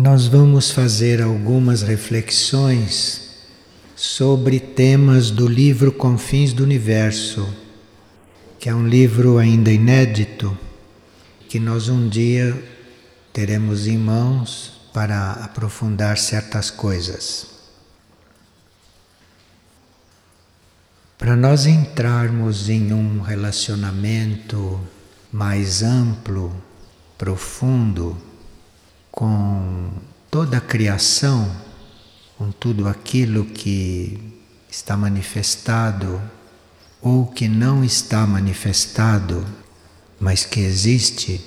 nós vamos fazer algumas reflexões sobre temas do livro Confins do Universo, que é um livro ainda inédito, que nós um dia teremos em mãos para aprofundar certas coisas. Para nós entrarmos em um relacionamento mais amplo, profundo, com toda a criação, com tudo aquilo que está manifestado ou que não está manifestado, mas que existe,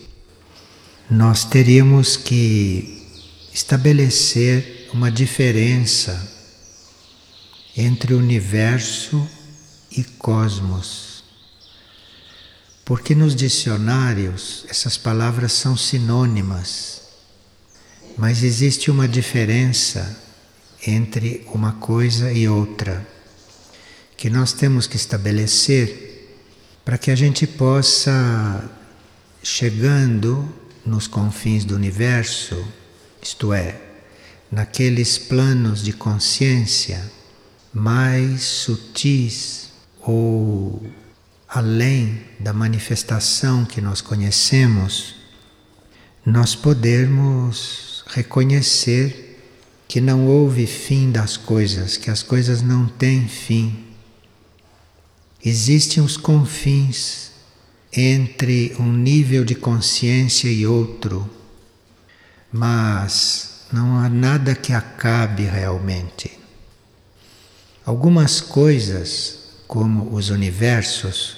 nós teríamos que estabelecer uma diferença entre universo e cosmos. Porque nos dicionários essas palavras são sinônimas. Mas existe uma diferença entre uma coisa e outra que nós temos que estabelecer para que a gente possa, chegando nos confins do universo, isto é, naqueles planos de consciência mais sutis ou além da manifestação que nós conhecemos, nós podermos reconhecer que não houve fim das coisas, que as coisas não têm fim. Existem os confins entre um nível de consciência e outro, mas não há nada que acabe realmente. Algumas coisas, como os universos,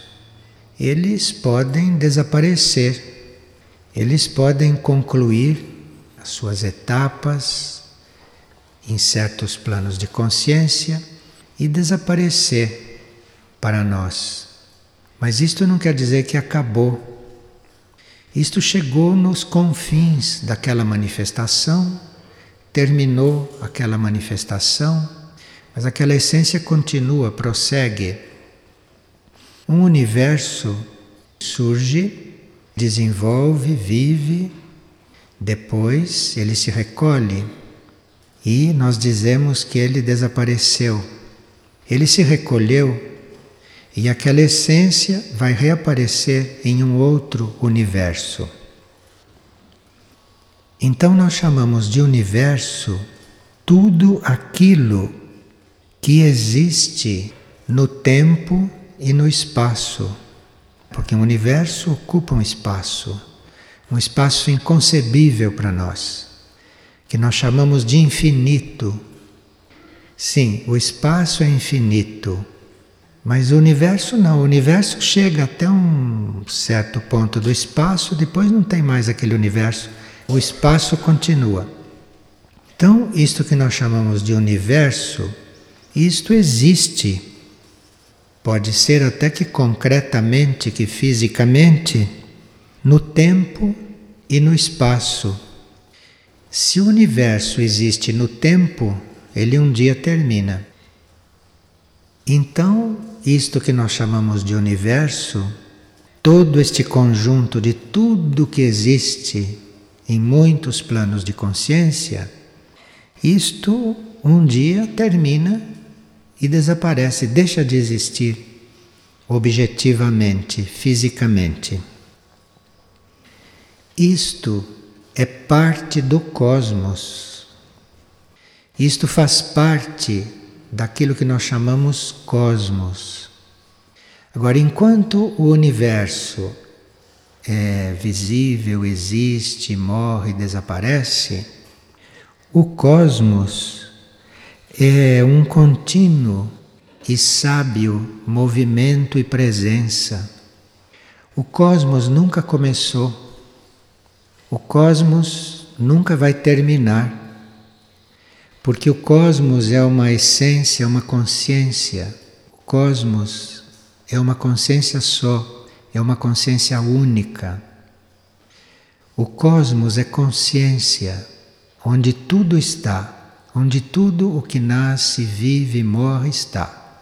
eles podem desaparecer, eles podem concluir as suas etapas em certos planos de consciência e desaparecer para nós. Mas isto não quer dizer que acabou. Isto chegou nos confins daquela manifestação, terminou aquela manifestação, mas aquela essência continua, prossegue. Um universo surge, desenvolve, vive depois ele se recolhe e nós dizemos que ele desapareceu. Ele se recolheu e aquela essência vai reaparecer em um outro universo. Então nós chamamos de universo tudo aquilo que existe no tempo e no espaço, porque o universo ocupa um espaço um espaço inconcebível para nós, que nós chamamos de infinito. Sim, o espaço é infinito, mas o universo não. O universo chega até um certo ponto do espaço, depois não tem mais aquele universo. O espaço continua. Então, isto que nós chamamos de universo, isto existe. Pode ser até que concretamente, que fisicamente, no tempo e no espaço. Se o universo existe no tempo, ele um dia termina. Então, isto que nós chamamos de universo, todo este conjunto de tudo que existe em muitos planos de consciência, isto um dia termina e desaparece, deixa de existir objetivamente, fisicamente. Isto é parte do cosmos. Isto faz parte daquilo que nós chamamos cosmos. Agora, enquanto o universo é visível, existe, morre, desaparece, o cosmos é um contínuo e sábio movimento e presença. O cosmos nunca começou. O cosmos nunca vai terminar, porque o cosmos é uma essência, uma consciência. O cosmos é uma consciência só, é uma consciência única. O cosmos é consciência, onde tudo está, onde tudo o que nasce, vive e morre está.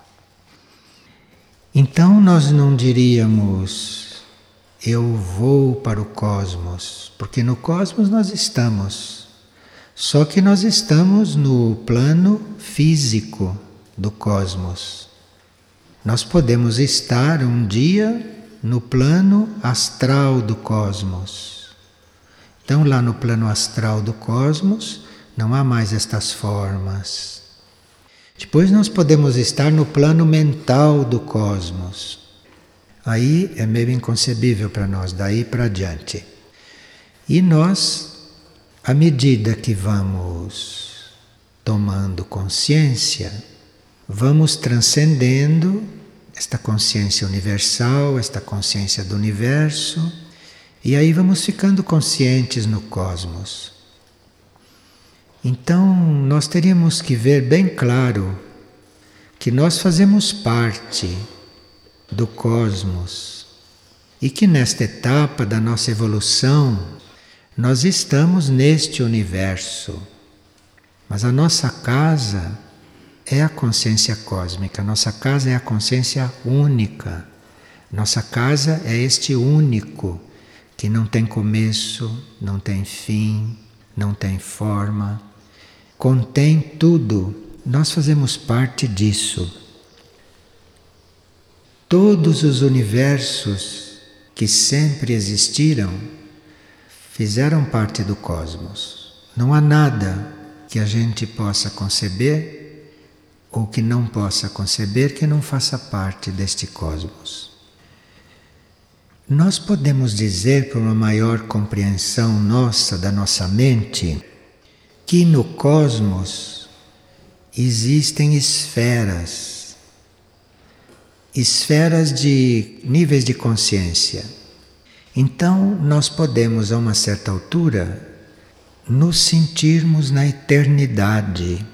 Então nós não diríamos eu vou para o cosmos, porque no cosmos nós estamos. Só que nós estamos no plano físico do cosmos. Nós podemos estar um dia no plano astral do cosmos. Então, lá no plano astral do cosmos, não há mais estas formas. Depois, nós podemos estar no plano mental do cosmos. Aí é meio inconcebível para nós, daí para diante. E nós, à medida que vamos tomando consciência, vamos transcendendo esta consciência universal, esta consciência do universo, e aí vamos ficando conscientes no cosmos. Então, nós teríamos que ver bem claro que nós fazemos parte do cosmos e que nesta etapa da nossa evolução nós estamos neste universo. Mas a nossa casa é a consciência cósmica, nossa casa é a consciência única. Nossa casa é este único que não tem começo, não tem fim, não tem forma, contém tudo. Nós fazemos parte disso. Todos os universos que sempre existiram fizeram parte do cosmos. Não há nada que a gente possa conceber ou que não possa conceber que não faça parte deste cosmos. Nós podemos dizer, por uma maior compreensão nossa, da nossa mente, que no cosmos existem esferas, esferas de níveis de consciência. Então, nós podemos, a uma certa altura, nos sentirmos na eternidade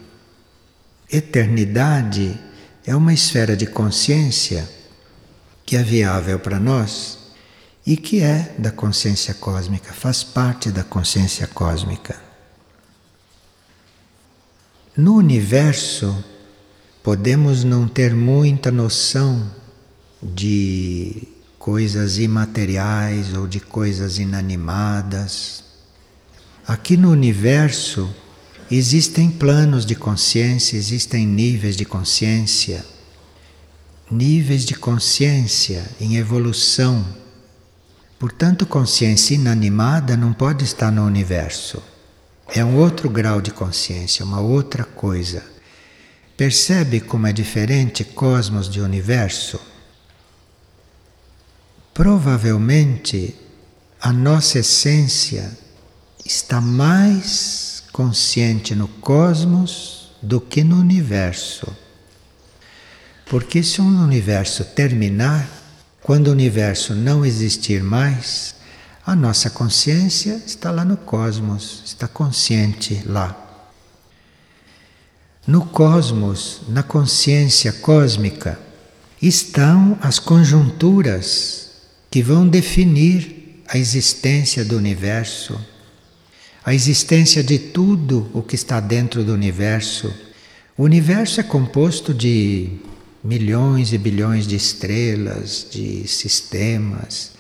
Eternidade é uma esfera de consciência que é viável para nós e que é da consciência cósmica, faz parte da consciência cósmica. No universo, podemos não ter muita noção de coisas imateriais ou de coisas inanimadas. Aqui no universo, Existem planos de consciência, existem níveis de consciência, níveis de consciência em evolução. Portanto, consciência inanimada não pode estar no universo. É um outro grau de consciência, uma outra coisa. Percebe como é diferente cosmos de universo? Provavelmente a nossa essência está mais consciente no cosmos do que no universo. Porque se um universo terminar, quando o universo não existir mais, a nossa consciência está lá no cosmos, está consciente lá. No cosmos, na consciência cósmica, estão as conjunturas que vão definir a existência do universo a existência de tudo o que está dentro do universo. O universo é composto de milhões e bilhões de estrelas, de sistemas.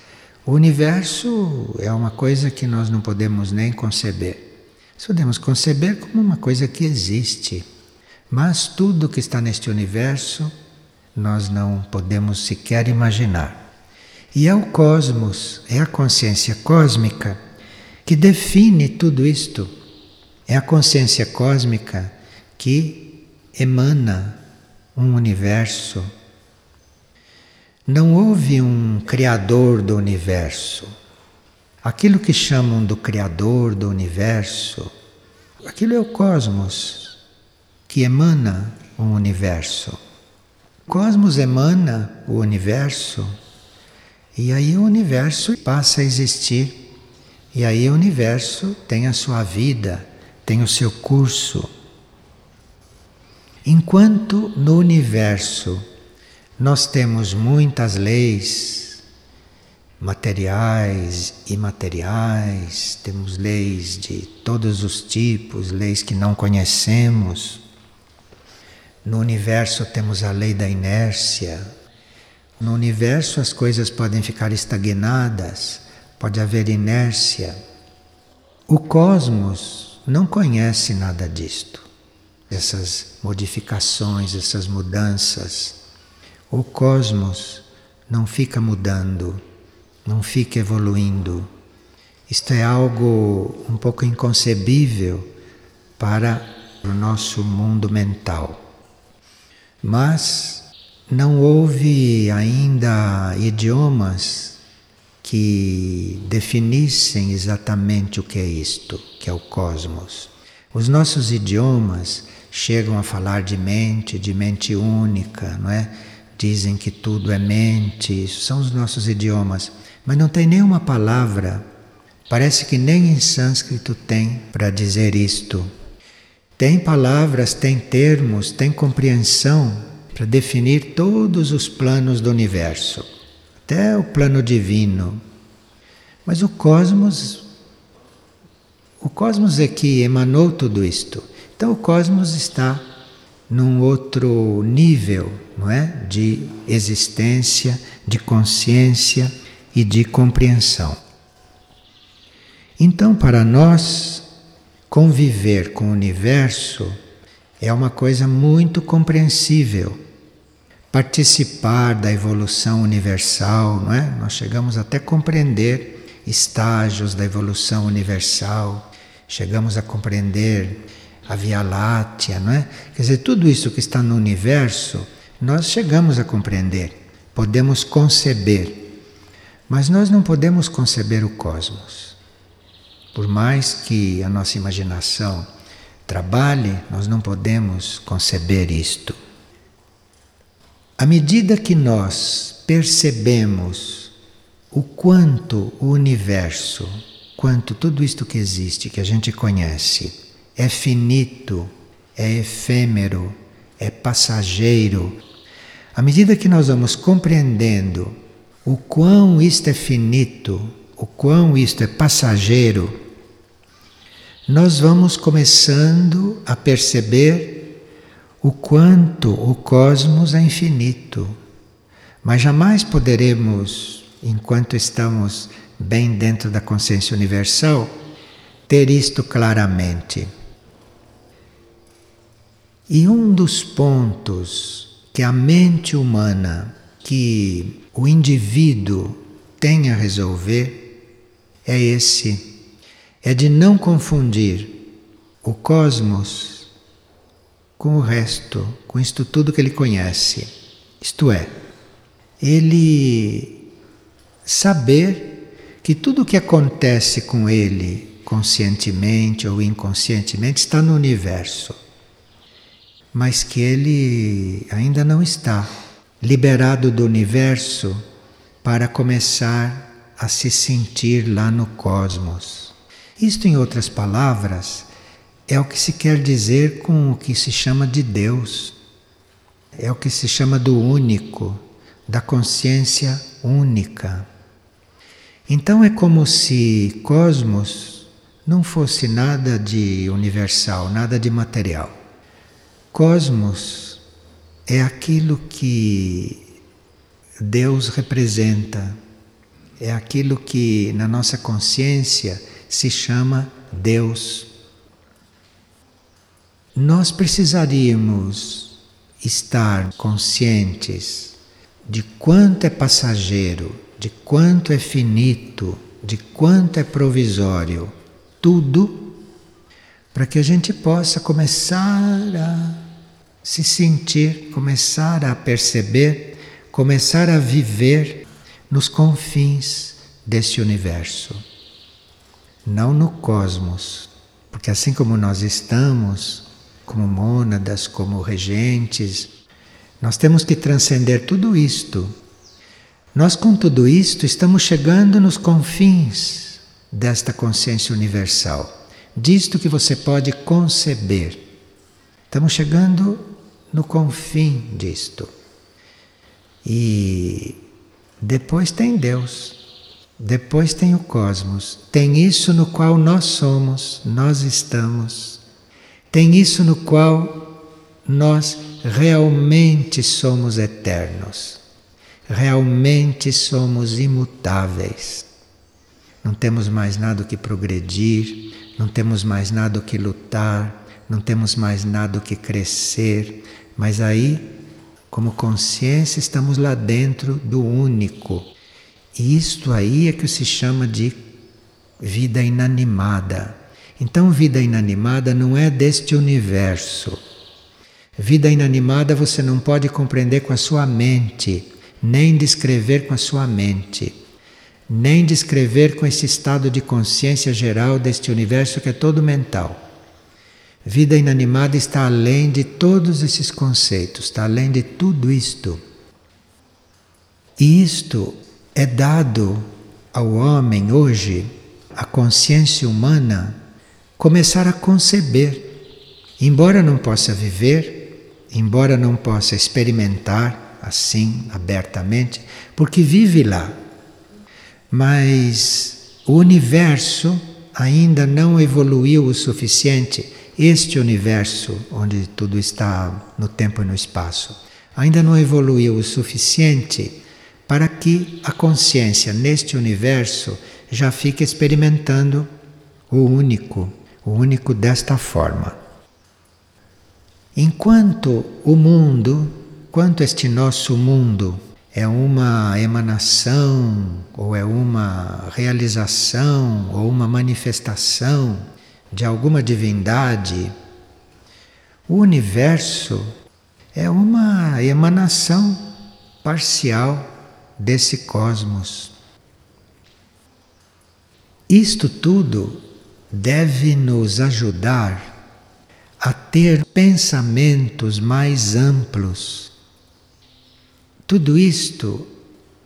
O universo é uma coisa que nós não podemos nem conceber. Podemos conceber como uma coisa que existe, mas tudo que está neste universo nós não podemos sequer imaginar. E é o cosmos, é a consciência cósmica que define tudo isto. É a consciência cósmica que emana um universo. Não houve um criador do universo. Aquilo que chamam do criador do universo, aquilo é o cosmos que emana um universo. O cosmos emana o universo e aí o universo passa a existir e aí o universo tem a sua vida, tem o seu curso. Enquanto no universo nós temos muitas leis materiais, imateriais, temos leis de todos os tipos, leis que não conhecemos. No universo temos a lei da inércia. No universo as coisas podem ficar estagnadas pode haver inércia. O cosmos não conhece nada disto. Essas modificações, essas mudanças. O cosmos não fica mudando, não fica evoluindo. Isto é algo um pouco inconcebível para o nosso mundo mental. Mas não houve ainda idiomas que definissem exatamente o que é isto, que é o cosmos. Os nossos idiomas chegam a falar de mente, de mente única, não é? Dizem que tudo é mente, isso são os nossos idiomas, mas não tem nenhuma palavra, parece que nem em sânscrito tem para dizer isto. Tem palavras, tem termos, tem compreensão para definir todos os planos do universo, até o plano divino. Mas o cosmos, o cosmos é que emanou tudo isto. Então o cosmos está num outro nível, não é? De existência, de consciência e de compreensão. Então, para nós, conviver com o universo é uma coisa muito compreensível participar da evolução universal, não é? Nós chegamos até a compreender estágios da evolução universal, chegamos a compreender a Via Láctea, não é? Quer dizer, tudo isso que está no universo, nós chegamos a compreender, podemos conceber, mas nós não podemos conceber o cosmos. Por mais que a nossa imaginação trabalhe, nós não podemos conceber isto. À medida que nós percebemos o quanto o universo, quanto tudo isto que existe, que a gente conhece, é finito, é efêmero, é passageiro, à medida que nós vamos compreendendo o quão isto é finito, o quão isto é passageiro, nós vamos começando a perceber o quanto o cosmos é infinito. Mas jamais poderemos, enquanto estamos bem dentro da consciência universal, ter isto claramente. E um dos pontos que a mente humana, que o indivíduo tem a resolver, é esse: é de não confundir o cosmos com o resto, com isto tudo que ele conhece. Isto é, ele saber que tudo o que acontece com ele, conscientemente ou inconscientemente, está no universo, mas que ele ainda não está liberado do universo para começar a se sentir lá no cosmos. Isto, em outras palavras, é o que se quer dizer com o que se chama de Deus. É o que se chama do único, da consciência única. Então é como se cosmos não fosse nada de universal, nada de material. Cosmos é aquilo que Deus representa, é aquilo que na nossa consciência se chama Deus. Nós precisaríamos estar conscientes de quanto é passageiro, de quanto é finito, de quanto é provisório, tudo, para que a gente possa começar a se sentir, começar a perceber, começar a viver nos confins deste universo, não no cosmos, porque assim como nós estamos, como mônadas, como regentes. Nós temos que transcender tudo isto. Nós, com tudo isto, estamos chegando nos confins desta consciência universal, disto que você pode conceber. Estamos chegando no confim disto. E depois tem Deus, depois tem o cosmos, tem isso no qual nós somos, nós estamos tem isso no qual nós realmente somos eternos, realmente somos imutáveis. Não temos mais nada que progredir, não temos mais nada que lutar, não temos mais nada que crescer, mas aí, como consciência, estamos lá dentro do único. Isto aí é que se chama de vida inanimada. Então, vida inanimada não é deste universo. Vida inanimada você não pode compreender com a sua mente, nem descrever com a sua mente, nem descrever com esse estado de consciência geral deste universo que é todo mental. Vida inanimada está além de todos esses conceitos, está além de tudo isto. E isto é dado ao homem hoje, a consciência humana, começar a conceber. Embora não possa viver, embora não possa experimentar assim abertamente, porque vive lá. Mas o universo ainda não evoluiu o suficiente, este universo onde tudo está no tempo e no espaço, ainda não evoluiu o suficiente para que a consciência neste universo já fique experimentando o único, o único desta forma. Enquanto o mundo, quanto este nosso mundo é uma emanação ou é uma realização ou uma manifestação de alguma divindade, o universo é uma emanação parcial desse cosmos. Isto tudo deve nos ajudar a ter pensamentos mais amplos. Tudo isto,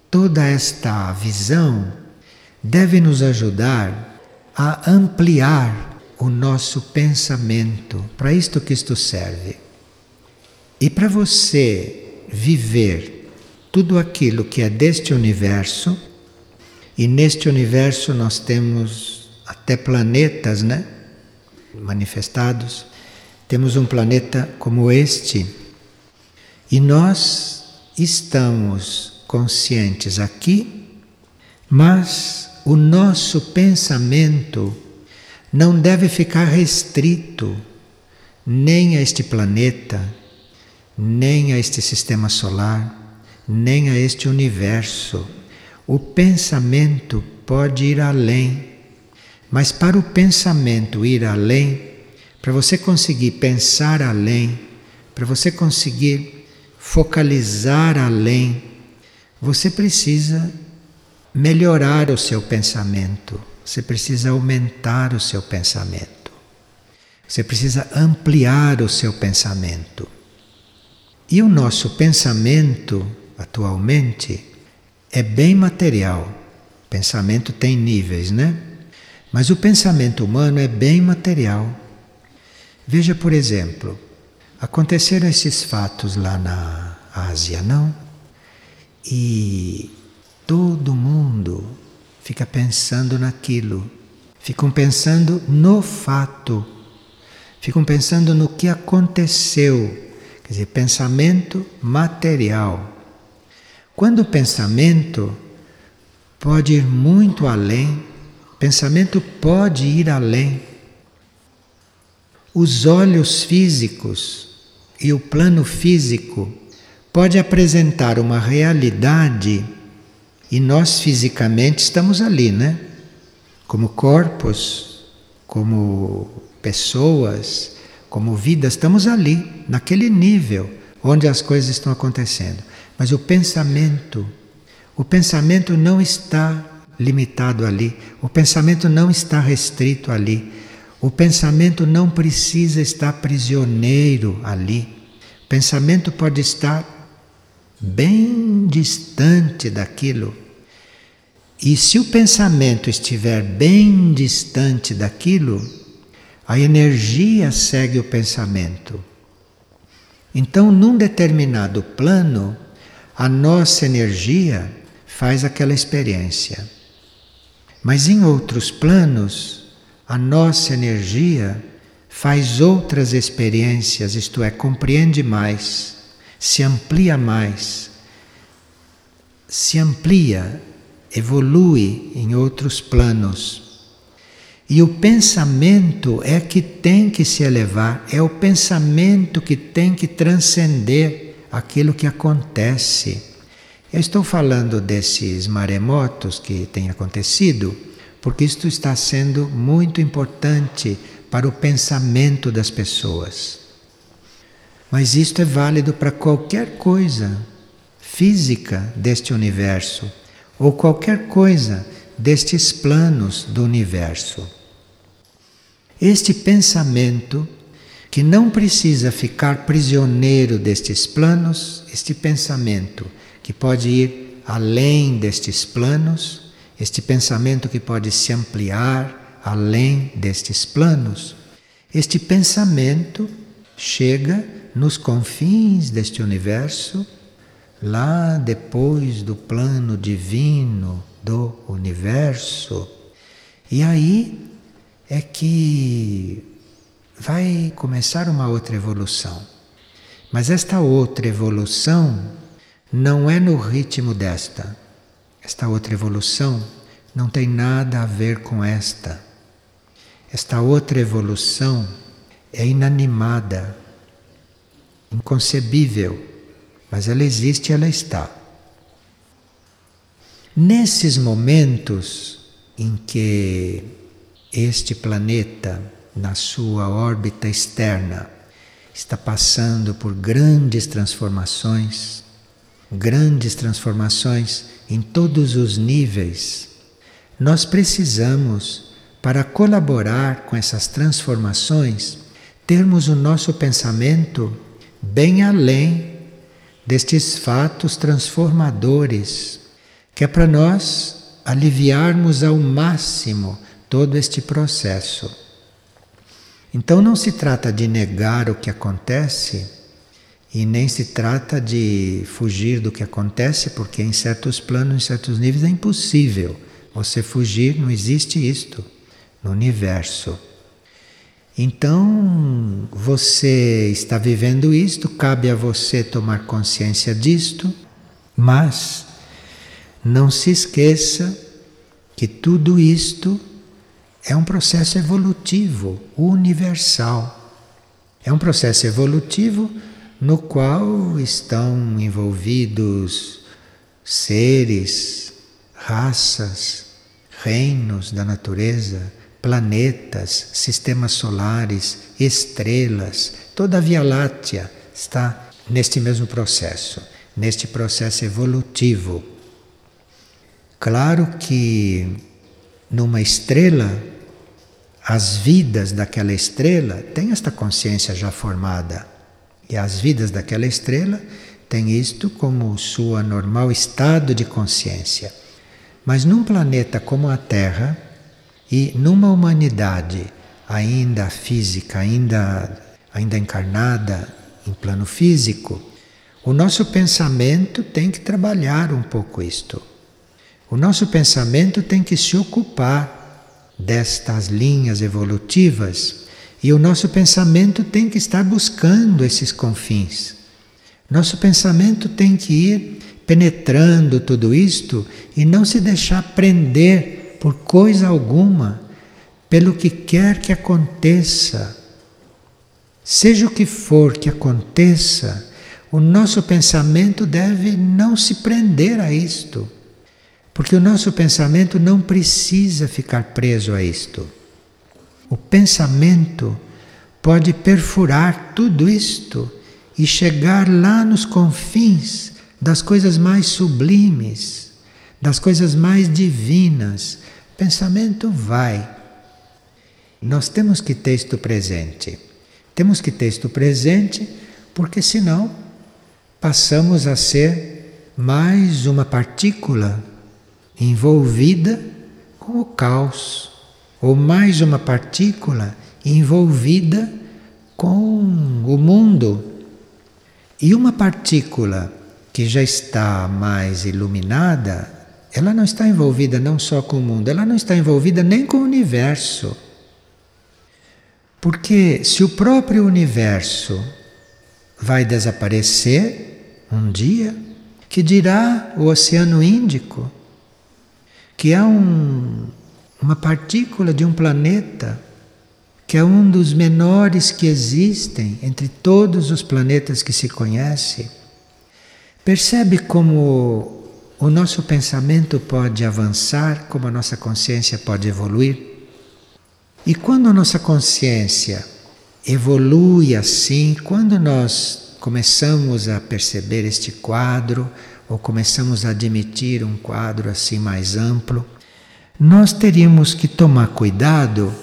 toda esta visão, deve nos ajudar a ampliar o nosso pensamento. Para isto que isto serve. E para você viver tudo aquilo que é deste universo, e neste universo nós temos até planetas, né? Manifestados. Temos um planeta como este, e nós estamos conscientes aqui, mas o nosso pensamento não deve ficar restrito nem a este planeta, nem a este sistema solar nem a este universo. O pensamento pode ir além, mas para o pensamento ir além, para você conseguir pensar além, para você conseguir focalizar além, você precisa melhorar o seu pensamento, você precisa aumentar o seu pensamento, você precisa ampliar o seu pensamento. E o nosso pensamento atualmente é bem material. O pensamento tem níveis, né? Mas o pensamento humano é bem material. Veja, por exemplo, aconteceram esses fatos lá na Ásia, não? E todo mundo fica pensando naquilo, ficam pensando no fato, ficam pensando no que aconteceu, quer dizer, pensamento material. Quando o pensamento pode ir muito além, pensamento pode ir além. Os olhos físicos e o plano físico pode apresentar uma realidade e nós fisicamente estamos ali, né? Como corpos, como pessoas, como vidas, estamos ali, naquele nível onde as coisas estão acontecendo. Mas o pensamento, o pensamento não está limitado ali, o pensamento não está restrito ali, o pensamento não precisa estar prisioneiro ali. O pensamento pode estar bem distante daquilo. E se o pensamento estiver bem distante daquilo, a energia segue o pensamento. Então, num determinado plano, a nossa energia faz aquela experiência. Mas em outros planos, a nossa energia faz outras experiências, isto é, compreende mais, se amplia mais, se amplia, evolui em outros planos. E o pensamento é que tem que se elevar, é o pensamento que tem que transcender aquilo que acontece. Eu estou falando desses maremotos que têm acontecido, porque isto está sendo muito importante para o pensamento das pessoas. Mas isto é válido para qualquer coisa física deste universo ou qualquer coisa destes planos do universo. Este pensamento, que não precisa ficar prisioneiro destes planos, este pensamento que pode ir além destes planos, este pensamento que pode se ampliar além destes planos, este pensamento chega nos confins deste universo, lá depois do plano divino do universo. E aí é que vai começar uma outra evolução. Mas esta outra evolução não é no ritmo desta. Esta outra evolução não tem nada a ver com esta. Esta outra evolução é inanimada, inconcebível, mas ela existe, ela está. Nesses momentos em que este planeta, na sua órbita externa, está passando por grandes transformações, grandes transformações em todos os níveis. Nós precisamos, para colaborar com essas transformações, termos o nosso pensamento bem além destes fatos transformadores, que é para nós aliviarmos ao máximo todo este processo. Então não se trata de negar o que acontece e nem se trata de fugir do que acontece, porque em certos planos, em certos níveis é impossível você fugir, não existe isto no universo. Então, você está vivendo isto, cabe a você tomar consciência disto, mas não se esqueça que tudo isto é um processo evolutivo universal. É um processo evolutivo no qual estão envolvidos seres, raças, reinos da natureza, planetas, sistemas solares, estrelas, toda a Via Láctea está neste mesmo processo, neste processo evolutivo. Claro que numa estrela as vidas daquela estrela têm esta consciência já formada. E as vidas daquela estrela têm isto como sua normal estado de consciência. Mas num planeta como a Terra e numa humanidade ainda física, ainda, ainda encarnada em plano físico, o nosso pensamento tem que trabalhar um pouco isto. O nosso pensamento tem que se ocupar destas linhas evolutivas e o nosso pensamento tem que estar buscando esses confins. Nosso pensamento tem que ir penetrando tudo isto e não se deixar prender por coisa alguma, pelo que quer que aconteça. Seja o que for que aconteça, o nosso pensamento deve não se prender a isto. Porque o nosso pensamento não precisa ficar preso a isto. O pensamento pode perfurar tudo isto e chegar lá nos confins das coisas mais sublimes, das coisas mais divinas. O pensamento vai. Nós temos que ter isto presente. Temos que ter isto presente porque senão passamos a ser mais uma partícula envolvida com o caos, ou mais uma partícula envolvida com o mundo. E uma partícula que já está mais iluminada, ela não está envolvida não só com o mundo, ela não está envolvida nem com o universo. Porque se o próprio universo vai desaparecer um dia, que dirá o Oceano Índico? Que é um, uma partícula de um planeta que é um dos menores que existem entre todos os planetas que se conhece. Percebe como o nosso pensamento pode avançar, como a nossa consciência pode evoluir? E quando a nossa consciência evolui assim, quando nós começamos a perceber este quadro, ou começamos a admitir um quadro assim mais amplo, nós teríamos que tomar cuidado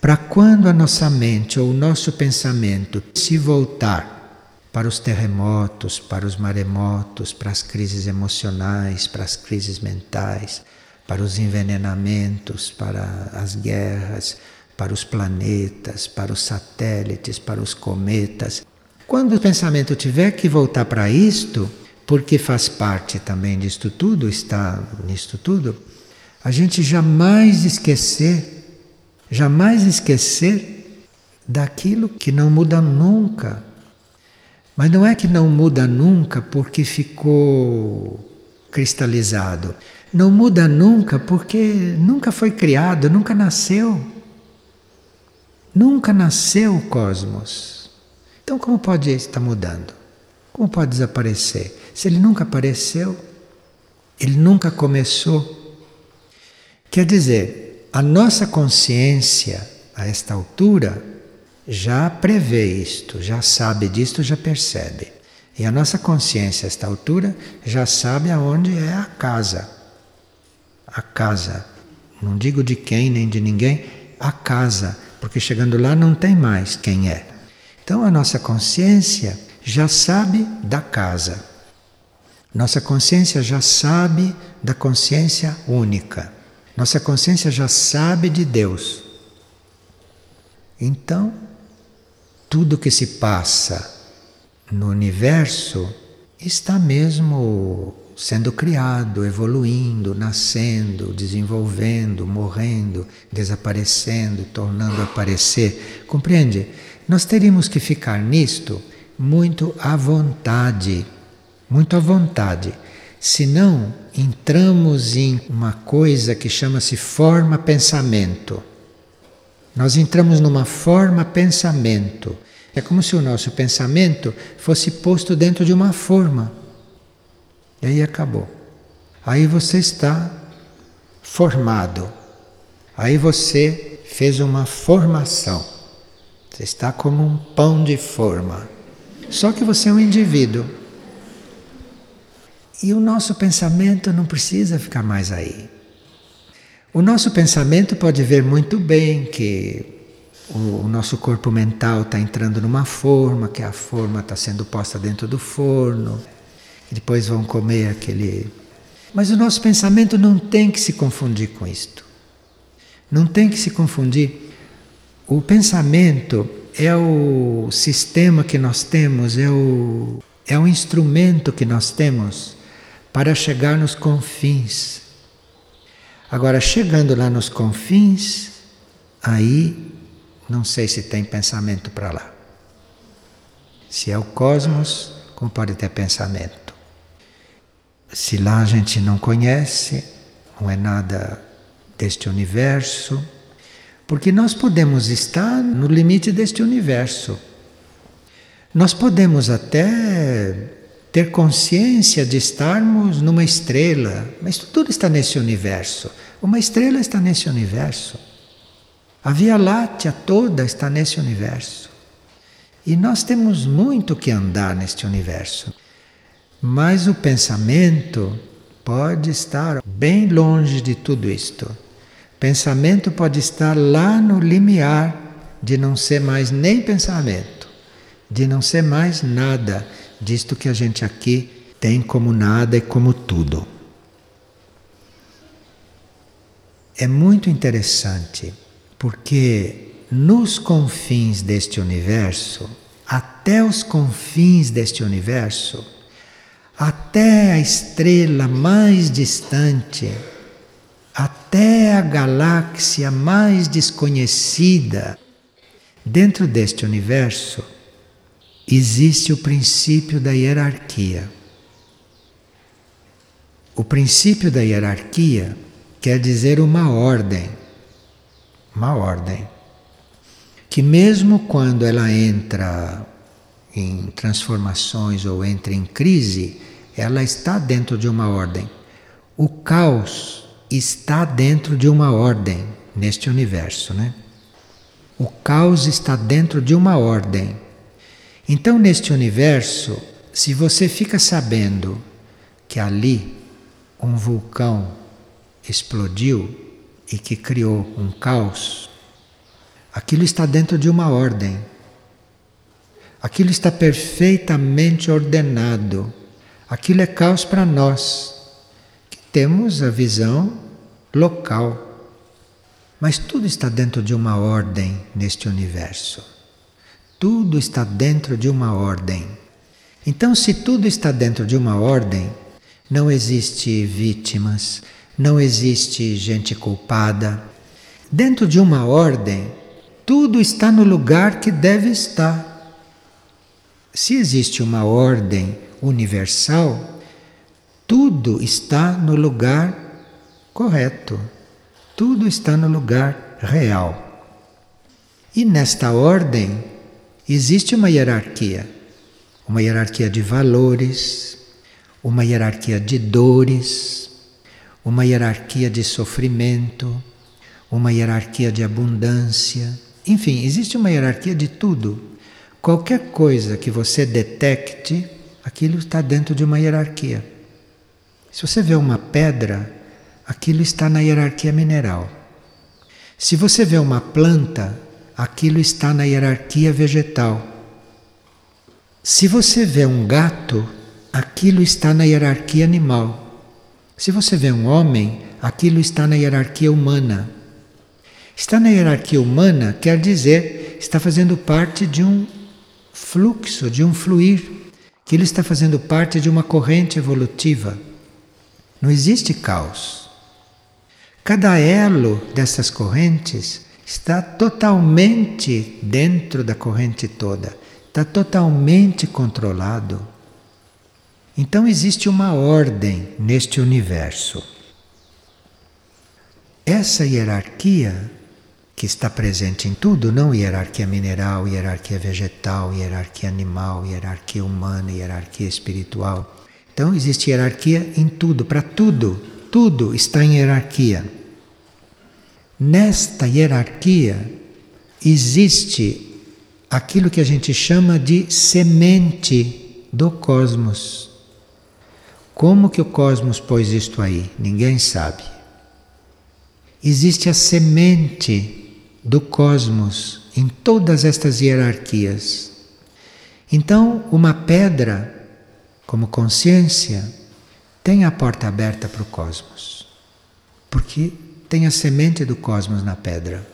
para quando a nossa mente ou o nosso pensamento se voltar para os terremotos, para os maremotos, para as crises emocionais, para as crises mentais, para os envenenamentos, para as guerras, para os planetas, para os satélites, para os cometas. Quando o pensamento tiver que voltar para isto, porque faz parte também disto tudo, está nisto tudo, a gente jamais esquecer, jamais esquecer daquilo que não muda nunca mas não é que não muda nunca porque ficou cristalizado. Não muda nunca porque nunca foi criado, nunca nasceu. Nunca nasceu o cosmos. Então, como pode estar mudando? Como pode desaparecer? Se ele nunca apareceu, ele nunca começou. Quer dizer, a nossa consciência, a esta altura, já prevê isto, já sabe disto, já percebe. E a nossa consciência, a esta altura, já sabe aonde é a casa. A casa. Não digo de quem nem de ninguém, a casa, porque chegando lá não tem mais quem é. Então a nossa consciência já sabe da casa. Nossa consciência já sabe da consciência única. Nossa consciência já sabe de Deus. Então, tudo que se passa no universo está mesmo sendo criado, evoluindo, nascendo, desenvolvendo, morrendo, desaparecendo, tornando a aparecer. Compreende? Nós teríamos que ficar nisto muito à vontade, muito à vontade. Senão entramos em uma coisa que chama-se forma pensamento. Nós entramos numa forma pensamento. É como se o nosso pensamento fosse posto dentro de uma forma. E aí acabou. Aí você está formado. Aí você fez uma formação. Você está como um pão de forma. Só que você é um indivíduo. E o nosso pensamento não precisa ficar mais aí. O nosso pensamento pode ver muito bem que o, nosso corpo mental está entrando numa forma, que a forma está sendo posta dentro do forno, que depois vão comer aquele. Mas o nosso pensamento não tem que se confundir com isto. Não tem que se confundir. O pensamento é o sistema que nós temos, é o, é o instrumento que nós temos para chegar nos confins Agora, chegando lá nos confins, aí não sei se tem pensamento para lá. Se é o cosmos, como pode ter pensamento? Se lá a gente não conhece, não é nada deste universo, porque nós podemos estar no limite deste universo. Nós podemos até ter consciência de estarmos numa estrela, mas tudo está nesse universo. Uma estrela está nesse universo. A Via Láctea toda está nesse universo. E nós temos muito que andar neste universo. Mas o pensamento pode estar bem longe de tudo isto. Pensamento pode estar lá no limiar de não ser mais nem pensamento, de não ser mais nada disto que a gente aqui tem como nada e como tudo. é muito interessante porque nos confins deste universo, até os confins deste universo, até a estrela mais distante, até a galáxia mais desconhecida, dentro deste universo, existe o princípio da hierarquia. O princípio da hierarquia quer dizer uma ordem, uma ordem. Que mesmo quando ela entra em transformações ou entra em crise, ela está dentro de uma ordem. O caos está dentro de uma ordem neste universo, né? O caos está dentro de uma ordem. Então, neste universo, se você fica sabendo que ali um vulcão explodiu e que criou um caos, aquilo está dentro de uma ordem. Aquilo está perfeitamente ordenado. Aquilo é caos para nós, temos a visão local. Mas tudo está dentro de uma ordem neste universo. Tudo está dentro de uma ordem. Então, se tudo está dentro de uma ordem, não existe vítimas, não existe gente culpada. Dentro de uma ordem, tudo está no lugar que deve estar. Se existe uma ordem universal, tudo está no lugar correto. Tudo está no lugar real. E nesta ordem existe uma hierarquia, uma hierarquia de valores, uma hierarquia de dores, uma hierarquia de sofrimento, uma hierarquia de abundância. Enfim, existe uma hierarquia de tudo. Qualquer coisa que você detecte, aquilo está dentro de uma hierarquia. Se você vê uma pedra, aquilo está na hierarquia mineral. Se você vê uma planta, aquilo está na hierarquia vegetal. Se você vê um gato, aquilo está na hierarquia animal. Se você vê um homem, aquilo está na hierarquia humana. Está na hierarquia humana quer dizer está fazendo parte de um fluxo, de um fluir, que ele está fazendo parte de uma corrente evolutiva. Não existe caos. Cada elo dessas correntes está totalmente dentro da corrente toda, está totalmente controlado. Então existe uma ordem neste universo. Essa hierarquia que está presente em tudo, não hierarquia mineral, hierarquia vegetal, hierarquia animal, hierarquia humana, hierarquia espiritual. Então existe hierarquia em tudo, para tudo, tudo está em hierarquia. Nesta hierarquia existe aquilo que a gente chama de semente do cosmos. Como que o cosmos pôs isto aí? Ninguém sabe. Existe a semente do cosmos em todas estas hierarquias. Então, uma pedra, como consciência, tem a porta aberta para o cosmos. Porque tem a semente do cosmos na pedra,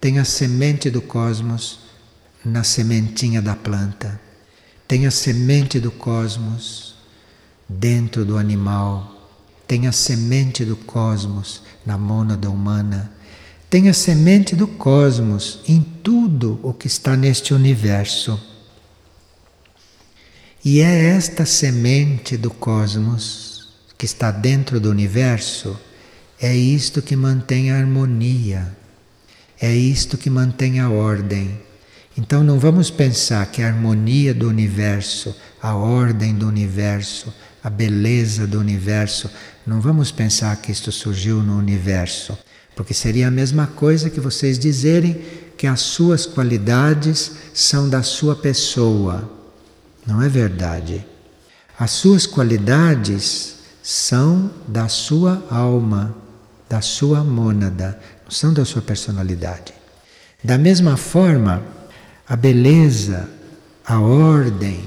tem a semente do cosmos na sementinha da planta, tem a semente do cosmos dentro do animal, tem a semente do cosmos na mônada humana, tem a semente do cosmos em tudo o que está neste universo. E é esta semente do cosmos que está dentro do universo, é isto que mantém a harmonia, é isto que mantém a ordem. Então não vamos pensar que a harmonia do universo, a ordem do universo, a beleza do universo. Não vamos pensar que isto surgiu no universo, porque seria a mesma coisa que vocês dizerem que as suas qualidades são da sua pessoa. Não é verdade. As suas qualidades são da sua alma, da sua mônada, não são da sua personalidade. Da mesma forma, a beleza, a ordem,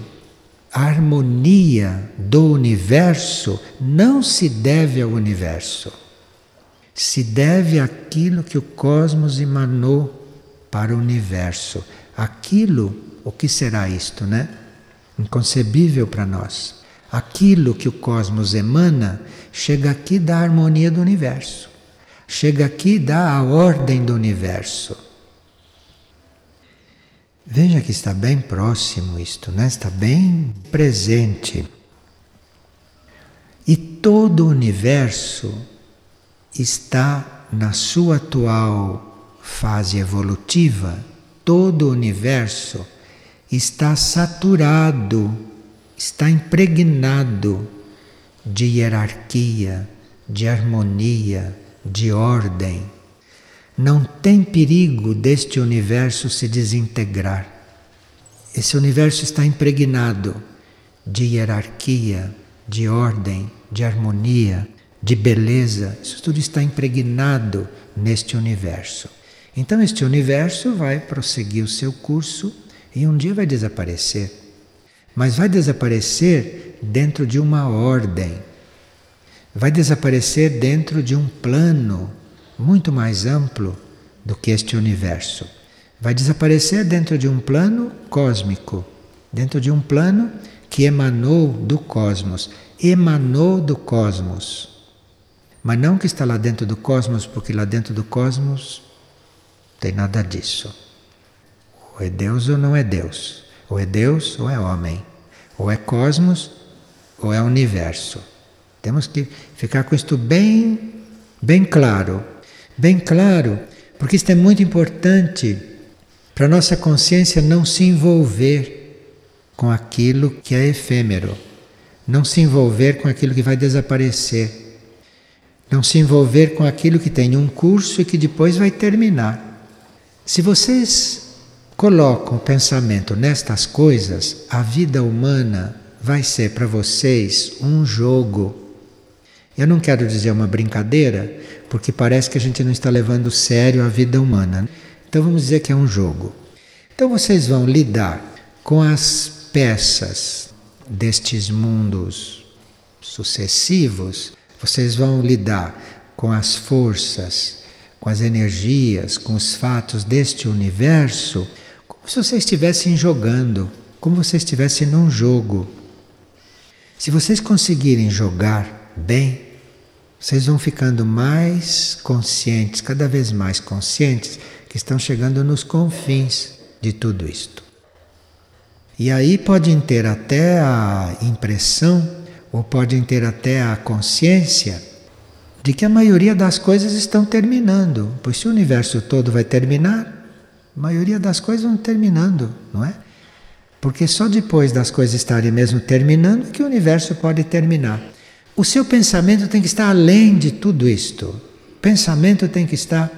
a harmonia do universo não se deve ao universo, se deve àquilo que o cosmos emanou para o universo. Aquilo, o que será isto, né? Inconcebível para nós. Aquilo que o cosmos emana chega aqui da harmonia do universo, chega aqui da ordem do universo. Veja que está bem próximo isto, né? está bem presente. E todo o universo está na sua atual fase evolutiva, todo o universo está saturado, está impregnado de hierarquia, de harmonia, de ordem. Não tem perigo deste universo se desintegrar. Esse universo está impregnado de hierarquia, de ordem, de harmonia, de beleza. Isso tudo está impregnado neste universo. Então, este universo vai prosseguir o seu curso e um dia vai desaparecer. Mas vai desaparecer dentro de uma ordem. Vai desaparecer dentro de um plano muito mais amplo do que este universo. Vai desaparecer dentro de um plano cósmico, dentro de um plano que emanou do cosmos, emanou do cosmos. Mas não que está lá dentro do cosmos, porque lá dentro do cosmos tem nada disso. Ou é Deus ou não é Deus. Ou é Deus ou é homem. Ou é cosmos ou é universo. Temos que ficar com isto bem, bem claro. Bem claro, porque isto é muito importante para a nossa consciência não se envolver com aquilo que é efêmero, não se envolver com aquilo que vai desaparecer, não se envolver com aquilo que tem um curso e que depois vai terminar. Se vocês colocam o pensamento nestas coisas, a vida humana vai ser para vocês um jogo. Eu não quero dizer uma brincadeira, porque parece que a gente não está levando sério a vida humana. Então vamos dizer que é um jogo. Então vocês vão lidar com as peças destes mundos sucessivos, vocês vão lidar com as forças, com as energias, com os fatos deste universo, se vocês estivessem jogando, como vocês estivessem num jogo. Se vocês conseguirem jogar bem, vocês vão ficando mais conscientes, cada vez mais conscientes que estão chegando nos confins de tudo isto. E aí podem ter até a impressão, ou podem ter até a consciência, de que a maioria das coisas estão terminando. Pois se o universo todo vai terminar, a maioria das coisas vão terminando, não é? Porque só depois das coisas estarem mesmo terminando que o universo pode terminar. O seu pensamento tem que estar além de tudo isto. O pensamento tem que estar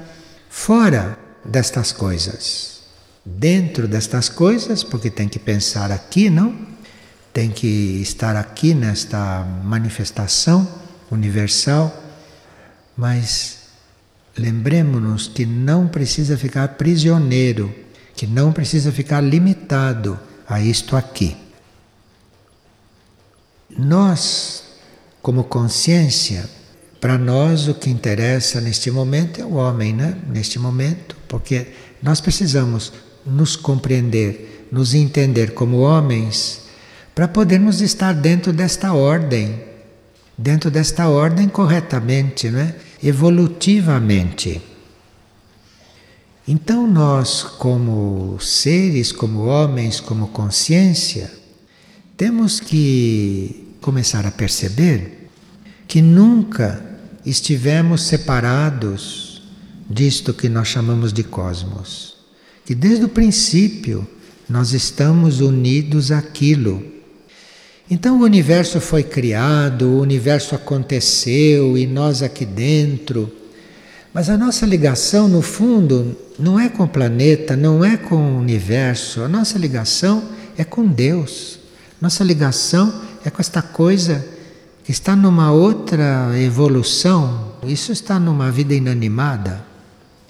fora destas coisas. Dentro destas coisas, porque tem que pensar aqui, não? Tem que estar aqui nesta manifestação universal, mas lembremos-nos que não precisa ficar prisioneiro, que não precisa ficar limitado a isto aqui. Nós, como consciência, para nós o que interessa neste momento é o homem, né? Neste momento, porque nós precisamos nos compreender, nos entender como homens, para podermos estar dentro desta ordem, dentro desta ordem corretamente, né? Evolutivamente. Então, nós, como seres, como homens, como consciência, temos que começar a perceber que nunca estivemos separados disto que nós chamamos de cosmos. Que desde o princípio nós estamos unidos àquilo. Então o universo foi criado, o universo aconteceu e nós aqui dentro. Mas a nossa ligação, no fundo, não é com o planeta, não é com o universo, a nossa ligação é com Deus. Nossa ligação é com esta coisa que está numa outra evolução, isso está numa vida inanimada.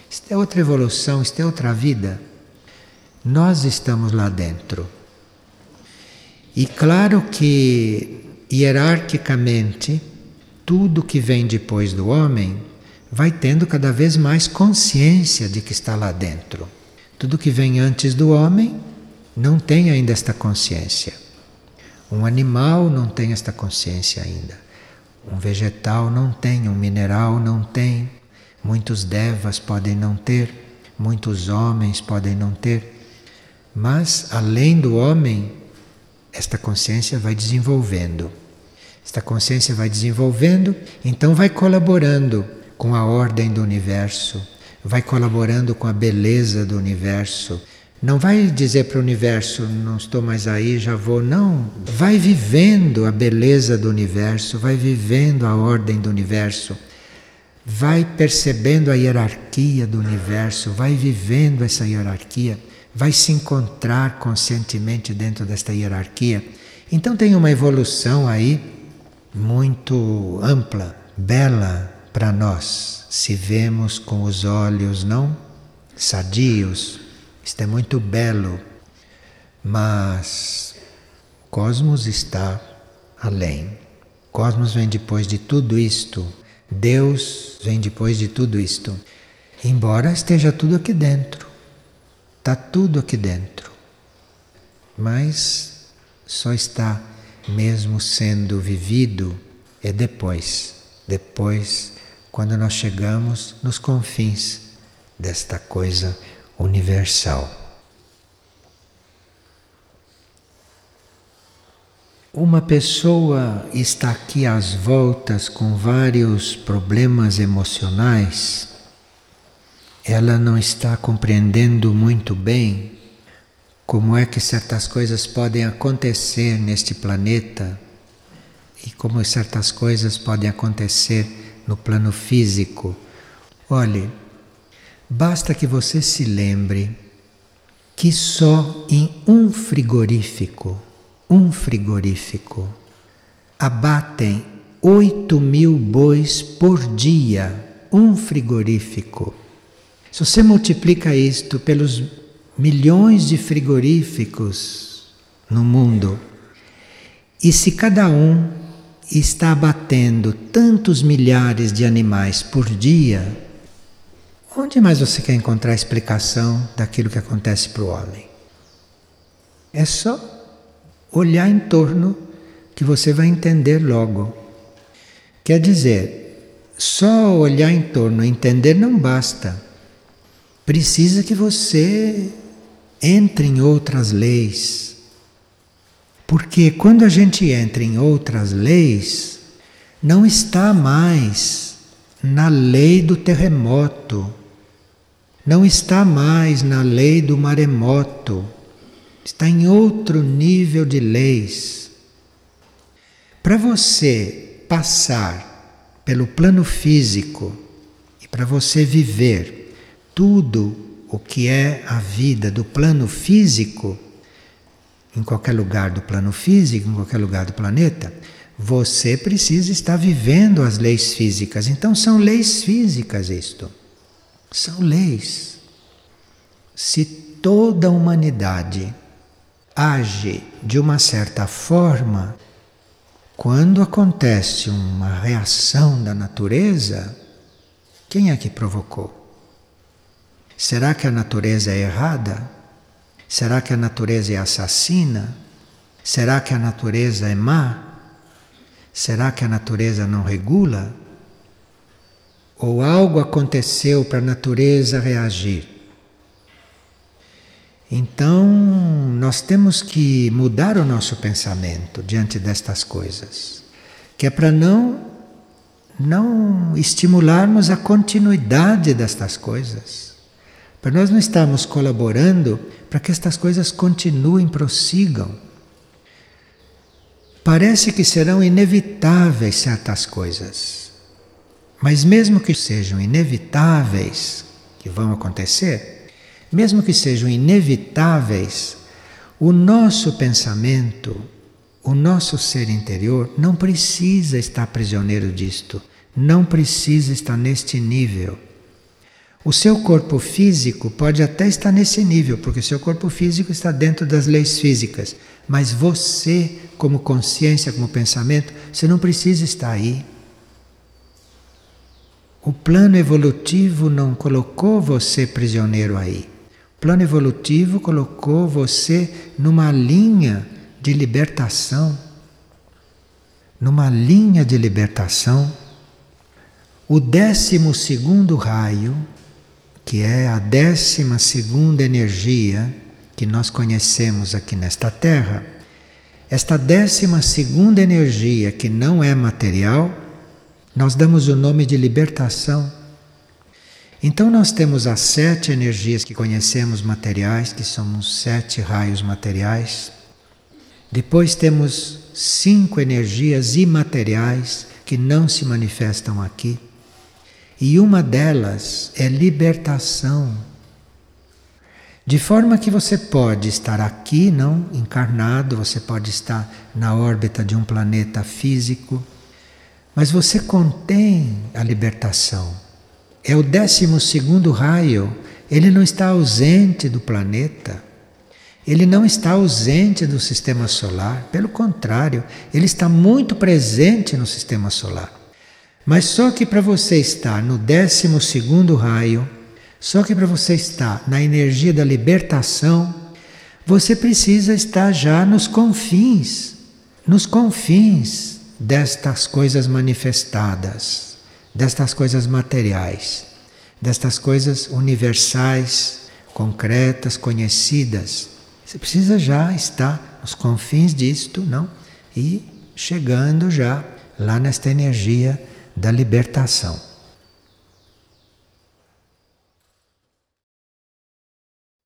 Isto é outra evolução, isto é outra vida. Nós estamos lá dentro. E claro que, hierarquicamente, tudo que vem depois do homem vai tendo cada vez mais consciência de que está lá dentro. Tudo que vem antes do homem não tem ainda esta consciência. Um animal não tem esta consciência ainda. Um vegetal não tem, um mineral não tem. Muitos devas podem não ter, muitos homens podem não ter, mas além do homem, esta consciência vai desenvolvendo. Esta consciência vai desenvolvendo, então vai colaborando com a ordem do universo, vai colaborando com a beleza do universo. Não vai dizer para o universo, não estou mais aí, já vou. Não. Vai vivendo a beleza do universo, vai vivendo a ordem do universo, vai percebendo a hierarquia do universo, vai vivendo essa hierarquia, vai se encontrar conscientemente dentro desta hierarquia. Então tem uma evolução aí muito ampla, bela para nós, se vemos com os olhos não sadios. Isto é muito belo, mas o cosmos está além. O cosmos vem depois de tudo isto. Deus vem depois de tudo isto. Embora esteja tudo aqui dentro. Está tudo aqui dentro. Mas só está mesmo sendo vivido é depois, depois, quando nós chegamos nos confins desta coisa universal. Uma pessoa está aqui às voltas com vários problemas emocionais, ela não está compreendendo muito bem como é que certas coisas podem acontecer neste planeta e como certas coisas podem acontecer no plano físico. Olhe, basta que você se lembre que só em um frigorífico, um frigorífico, abatem 8 mil bois por dia. Um frigorífico. Se você multiplica isto pelos milhões de frigoríficos no mundo. E se cada um está abatendo tantos milhares de animais por dia, onde mais você quer encontrar explicação daquilo que acontece para o homem? É só olhar em torno que você vai entender logo. Quer dizer, só olhar em torno e entender não basta. Precisa que você entre em outras leis. Porque quando a gente entra em outras leis, não está mais na lei do terremoto, não está mais na lei do maremoto, está em outro nível de leis. Para você passar pelo plano físico e para você viver tudo o que é a vida do plano físico, em qualquer lugar do plano físico, em qualquer lugar do planeta, você precisa estar vivendo as leis físicas. Então são leis físicas isto. São leis. Se toda a humanidade age de uma certa forma, quando acontece uma reação da natureza, quem é que provocou? Será que a natureza é errada? Será que a natureza é assassina? Será que a natureza é má? Será que a natureza não regula? Ou algo aconteceu para a natureza reagir? Então, nós temos que mudar o nosso pensamento diante destas coisas, que é para não não estimularmos a continuidade destas coisas. Para nós não estarmos colaborando para que estas coisas continuem, prossigam. Parece que serão inevitáveis certas coisas, mas mesmo que sejam inevitáveis, que vão acontecer, mesmo que sejam inevitáveis, o nosso pensamento, o nosso ser interior não precisa estar prisioneiro disto, não precisa estar neste nível. O seu corpo físico pode até estar nesse nível, porque o seu corpo físico está dentro das leis físicas, mas você, como consciência, como pensamento, você não precisa estar aí. O plano evolutivo não colocou você prisioneiro aí. O plano evolutivo colocou você numa linha de libertação. Numa linha de libertação. O décimo segundo raio que é a décima segunda energia que nós conhecemos aqui nesta Terra, esta décima segunda energia que não é material, nós damos o nome de libertação. Então nós temos as sete energias que conhecemos materiais, que são os sete raios materiais. Depois temos cinco energias imateriais que não se manifestam aqui. E uma delas é libertação. De forma que você pode estar aqui, não encarnado, você pode estar na órbita de um planeta físico, mas você contém a libertação. É o décimo segundo raio, ele não está ausente do planeta. Ele não está ausente do sistema solar, pelo contrário, ele está muito presente no sistema solar. Mas só que para você estar no décimo segundo raio, só que para você estar na energia da libertação, você precisa estar já nos confins, nos confins destas coisas manifestadas, destas coisas materiais, destas coisas universais, concretas, conhecidas. Você precisa já estar nos confins disto, não? E chegando já lá nesta energia da libertação.